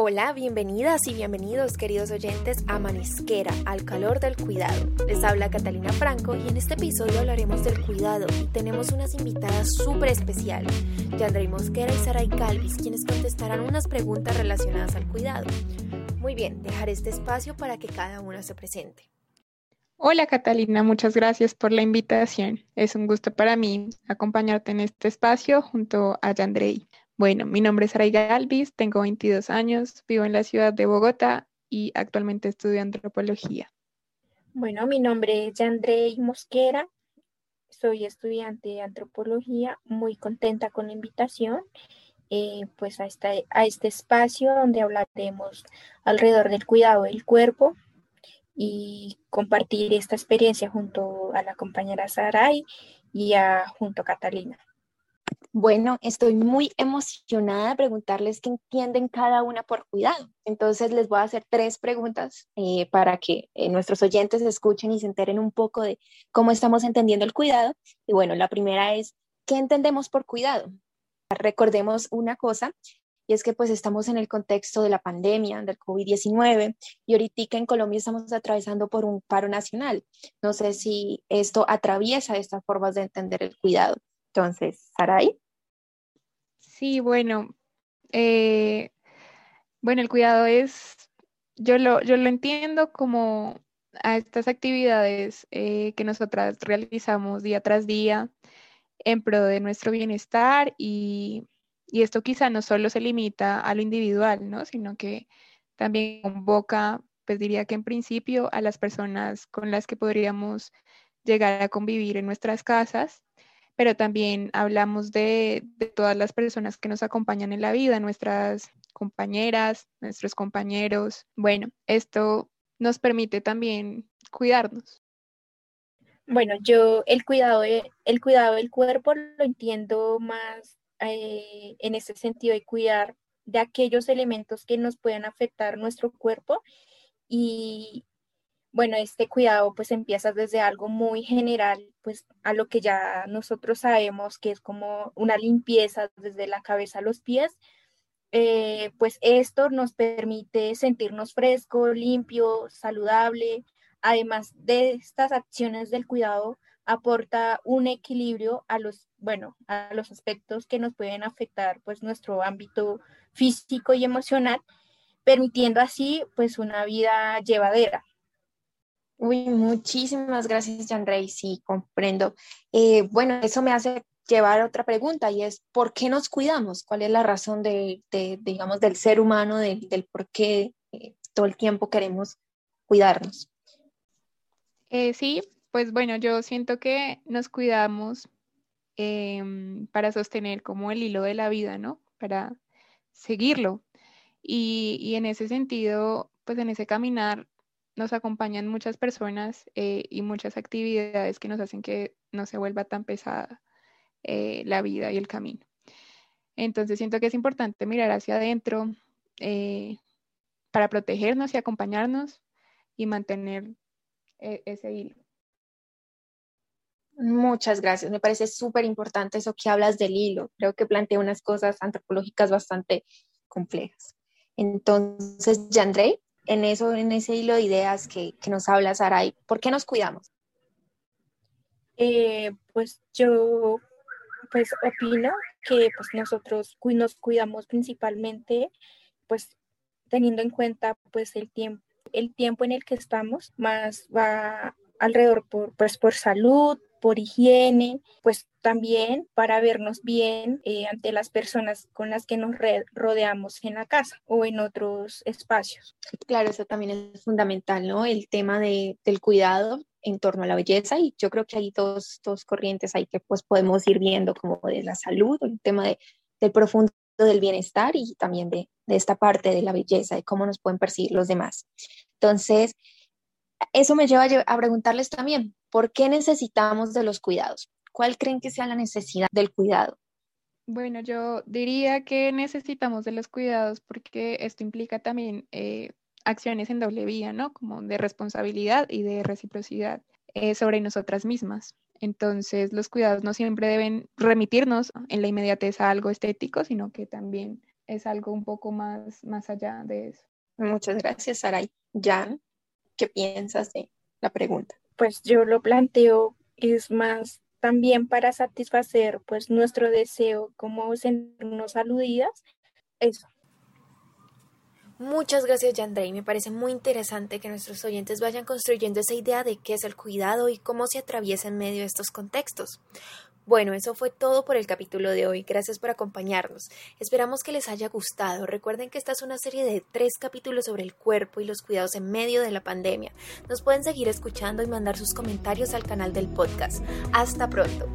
Hola, bienvenidas y bienvenidos queridos oyentes a Manisquera, al calor del cuidado. Les habla Catalina Franco y en este episodio hablaremos del cuidado y tenemos unas invitadas súper especiales, Yandrey Mosquera y Saray Calvis, quienes contestarán unas preguntas relacionadas al cuidado. Muy bien, dejaré este espacio para que cada una se presente. Hola Catalina, muchas gracias por la invitación. Es un gusto para mí acompañarte en este espacio junto a Yandrey. Bueno, mi nombre es Saray Galvis, tengo 22 años, vivo en la ciudad de Bogotá y actualmente estudio antropología. Bueno, mi nombre es Yandrey Mosquera, soy estudiante de antropología, muy contenta con la invitación eh, pues a, a este espacio donde hablaremos alrededor del cuidado del cuerpo y compartir esta experiencia junto a la compañera Saray y a, junto a Catalina. Bueno, estoy muy emocionada de preguntarles qué entienden cada una por cuidado. Entonces les voy a hacer tres preguntas eh, para que eh, nuestros oyentes escuchen y se enteren un poco de cómo estamos entendiendo el cuidado. Y bueno, la primera es, ¿qué entendemos por cuidado? Recordemos una cosa, y es que pues estamos en el contexto de la pandemia, del COVID-19, y ahorita en Colombia estamos atravesando por un paro nacional. No sé si esto atraviesa estas formas de entender el cuidado. Entonces, Saray. Sí, bueno, eh, bueno, el cuidado es, yo lo, yo lo entiendo como a estas actividades eh, que nosotras realizamos día tras día en pro de nuestro bienestar y, y, esto quizá no solo se limita a lo individual, ¿no? Sino que también convoca, pues diría que en principio a las personas con las que podríamos llegar a convivir en nuestras casas pero también hablamos de, todas las personas que nos acompañan en la vida, nuestras compañeras, nuestros compañeros. Bueno, esto nos permite también cuidarnos. Bueno, yo el cuidado, el cuidado del cuerpo lo entiendo más eh, en ese sentido de cuidar de aquellos elementos que nos pueden afectar nuestro cuerpo y, bueno, este cuidado pues empieza desde algo muy general, pues a lo que ya nosotros sabemos que es como una limpieza desde la cabeza a los pies, eh, pues esto nos permite sentirnos fresco, limpio, saludable. Además de estas acciones del cuidado, aporta un equilibrio a los, bueno, a los aspectos que nos pueden afectar pues nuestro ámbito físico y emocional, permitiendo así pues una vida llevadera. Uy, muchísimas gracias, Jan Rey. Sí, comprendo. Eh, bueno, eso me hace llevar a otra pregunta y es, ¿por qué nos cuidamos? ¿Cuál es la razón de, digamos, del ser humano, del por qué eh, todo el tiempo queremos cuidarnos? Eh, sí, pues bueno, yo siento que nos cuidamos em, para sostener como el hilo de la vida, ¿no? Para seguirlo. Y, en ese sentido, pues en ese caminar nos acompañan muchas personas eh, y muchas actividades que nos hacen que no se vuelva tan pesada eh, la vida y el camino. Entonces siento que es importante mirar hacia adentro eh, para protegernos y acompañarnos y mantener ese hilo. Muchas gracias. Me parece súper importante eso que hablas del hilo. Creo que plantea unas cosas antropológicas bastante complejas. Entonces, Yandrei, en eso, en ese hilo de ideas que, nos habla Saray, ¿por qué nos cuidamos? Eh, pues yo pues opino que pues nosotros nos cuidamos principalmente pues teniendo en cuenta pues el tiempo el tiempo en el que estamos más va alrededor por pues por salud por higiene, pues también para vernos bien eh, ante las personas con las que nos rodeamos en la casa o en otros espacios. Claro, eso también es fundamental, ¿no? El tema de, del cuidado en torno a la belleza y yo creo que hay dos, dos corrientes ahí que pues podemos ir viendo como de la salud, el tema de, del profundo del bienestar y también de, de esta parte de la belleza, de cómo nos pueden percibir los demás. Entonces, eso me lleva a preguntarles también, ¿por qué necesitamos de los cuidados? ¿Cuál creen que sea la necesidad del cuidado? Bueno, yo diría que necesitamos de los cuidados porque esto implica también eh, acciones en doble vía, ¿no? Como de responsabilidad y de reciprocidad. eh, sobre nosotras mismas. Entonces, los cuidados no siempre deben remitirnos en la inmediatez a algo estético, sino que también es algo un poco más, más allá de eso. Muchas gracias, Saray. Jan, ¿qué piensas de la pregunta? Pues yo lo planteo, es más también para satisfacer pues nuestro deseo como sentirnos aludidas. Eso. Muchas gracias, Yandrei. Me parece muy interesante que nuestros oyentes vayan construyendo esa idea de qué es el cuidado y cómo se atraviesa en medio de estos contextos. Bueno, eso fue todo por el capítulo de hoy. Gracias por acompañarnos. Esperamos que les haya gustado. Recuerden que esta es una serie de tres capítulos sobre el cuerpo y los cuidados en medio de la pandemia. Nos pueden seguir escuchando y mandar sus comentarios al canal del podcast. Hasta pronto.